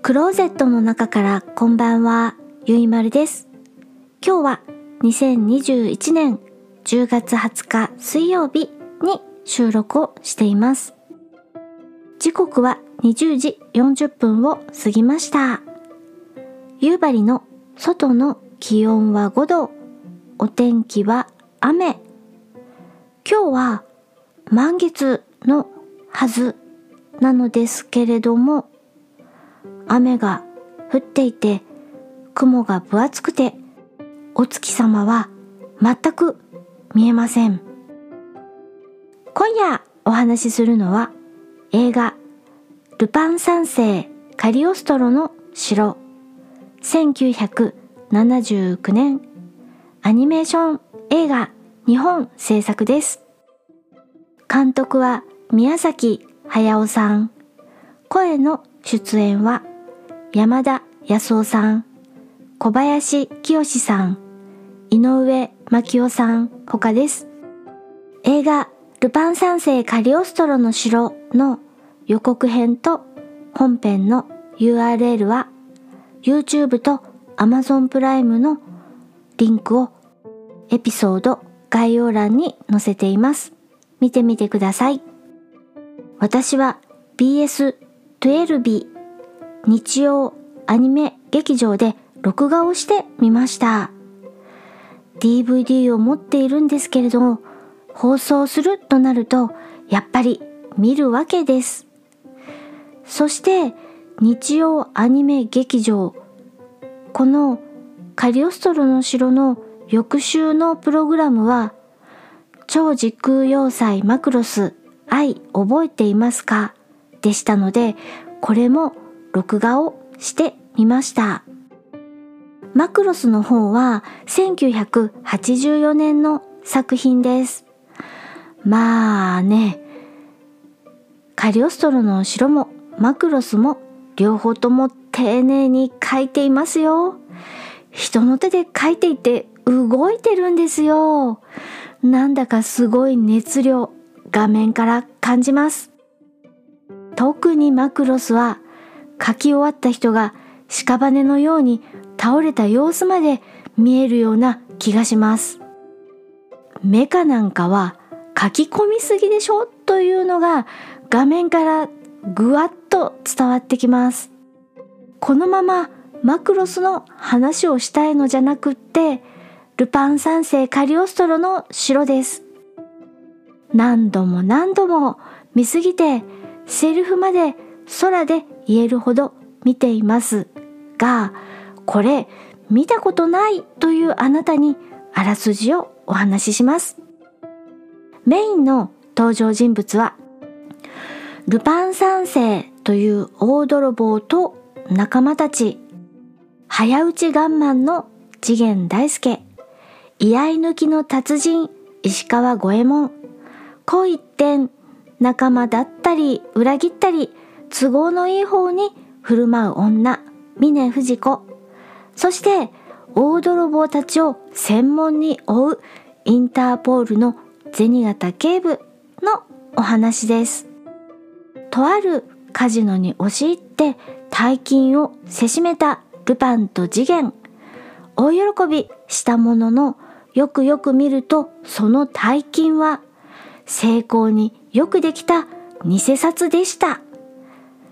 クローゼットの中からこんばんは、ゆいまるです。今日は2021年10月20日水曜日に収録をしています。時刻は20時40分を過ぎました。夕張の外の気温は5度、お天気は雨。今日は満月のはずなのですけれども、雨が降っていて、雲が分厚くて、お月様は全く見えません。今夜お話しするのは映画ルパン三世カリオストロの城1979年アニメーション映画日本制作です。監督は宮崎駿さん。声の出演は山田康夫さん、小林清さん、井上真紀夫さん他です。映画ルパン三世カリオストロの城の予告編と本編の URL は YouTube と Amazon プライムのリンクをエピソード概要欄に載せています。見てみてください。私は BS12 日曜アニメ劇場で録画をしてみました。DVD を持っているんですけれども、放送するとなると、やっぱり見るわけです。そして、日曜アニメ劇場、このカリオストロの城の翌週のプログラムは、超時空要塞マクロス愛覚えていますか？でしたので、これも録画をしてみました。マクロスの方は1984年の作品です。まあね、カリオストロの城もマクロスも両方とも丁寧に描いていますよ。人の手で描いていて動いてるんですよ。なんだかすごい熱量画面から感じます。特にマクロスは書き終わった人が屍のように倒れた様子まで見えるような気がします。メカなんかは書き込みすぎでしょというのが画面からぐわっと伝わってきます。このままマクロスの話をしたいのじゃなくって、ルパン三世カリオストロの城です。何度も何度も見すぎてセリフまで空で言えるほど見ていますが、これ見たことないというあなたにあらすじをお話しします。メインの登場人物は、ルパン三世という大泥棒と仲間たち、早打ちガンマンの次元大介、居合抜きの達人石川五右衛門、こう一点仲間だったり裏切ったり都合のいい方に振る舞う女、峰不二子、そして大泥棒たちを専門に追うインターポールの銭形警部のお話です。とあるカジノに押し入って大金をせしめたルパンと次元。大喜びしたもののよくよく見るとその大金は成功によくできた偽札でした。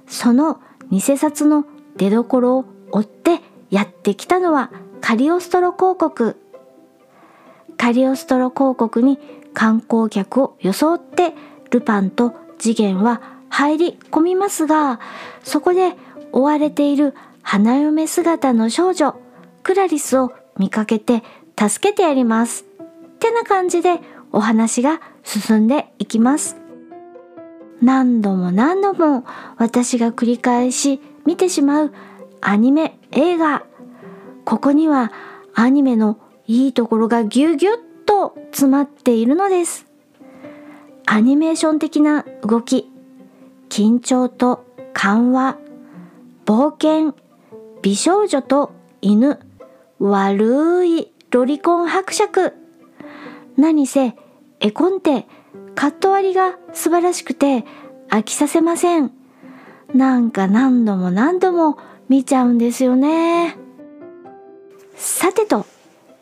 その偽札の出所を追ってやってきたのはカリオストロ広告。カリオストロ広告に観光客を装ってルパンと次元は入り込みますが、そこで追われている花嫁姿の少女、クラリスを見かけて助けてやります。ってな感じでお話が進んでいきます。何度も何度も私が繰り返し見てしまうアニメ映画。ここにはアニメのいいところがぎゅぎゅっと詰まっているのです。アニメーション的な動き、緊張と緩和、冒険、美少女と犬、悪いロリコン伯爵。何せ絵コンテカット割りが素晴らしくて飽きさせません。なんか何度も何度も見ちゃうんですよね。さてと、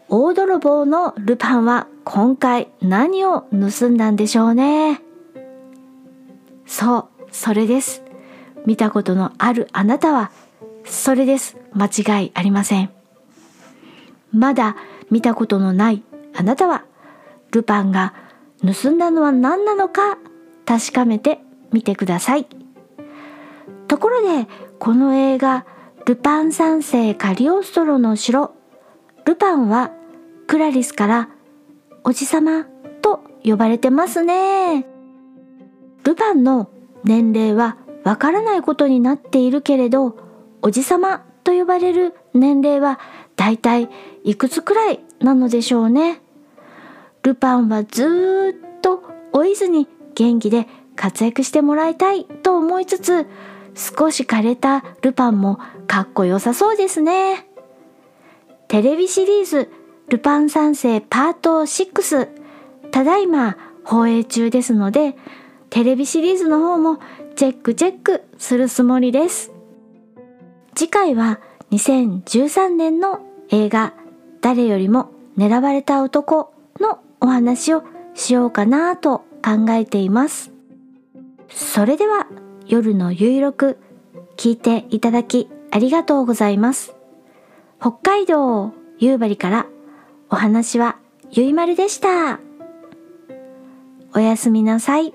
大泥棒のルパンは今回何を盗んだんでしょうね。そう、それです。見たことのあるあなたは、それです。間違いありません。まだ見たことのないあなたは、ルパンが盗んだのは何なのか確かめてみてください。ところで、この映画、ルパン三世カリオストロの城、ルパンはクラリスからおじさまと呼ばれてますね。ルパンの年齢はわからないことになっているけれど、おじさまと呼ばれる年齢はだいたいいくつくらいなのでしょうね。ルパンはずっと老いずに元気で活躍してもらいたいと思いつつ、少し枯れたルパンもかっこよさそうですね。テレビシリーズルパン三世パート6ただいま放映中ですのでテレビシリーズの方もチェックチェックするつもりです。次回は2013年の映画誰よりも狙われた男のお話をしようかなと考えています。それでは夜のゆいろく聞いていただきありがとうございます。北海道夕張からお話はゆいまるでした。おやすみなさい。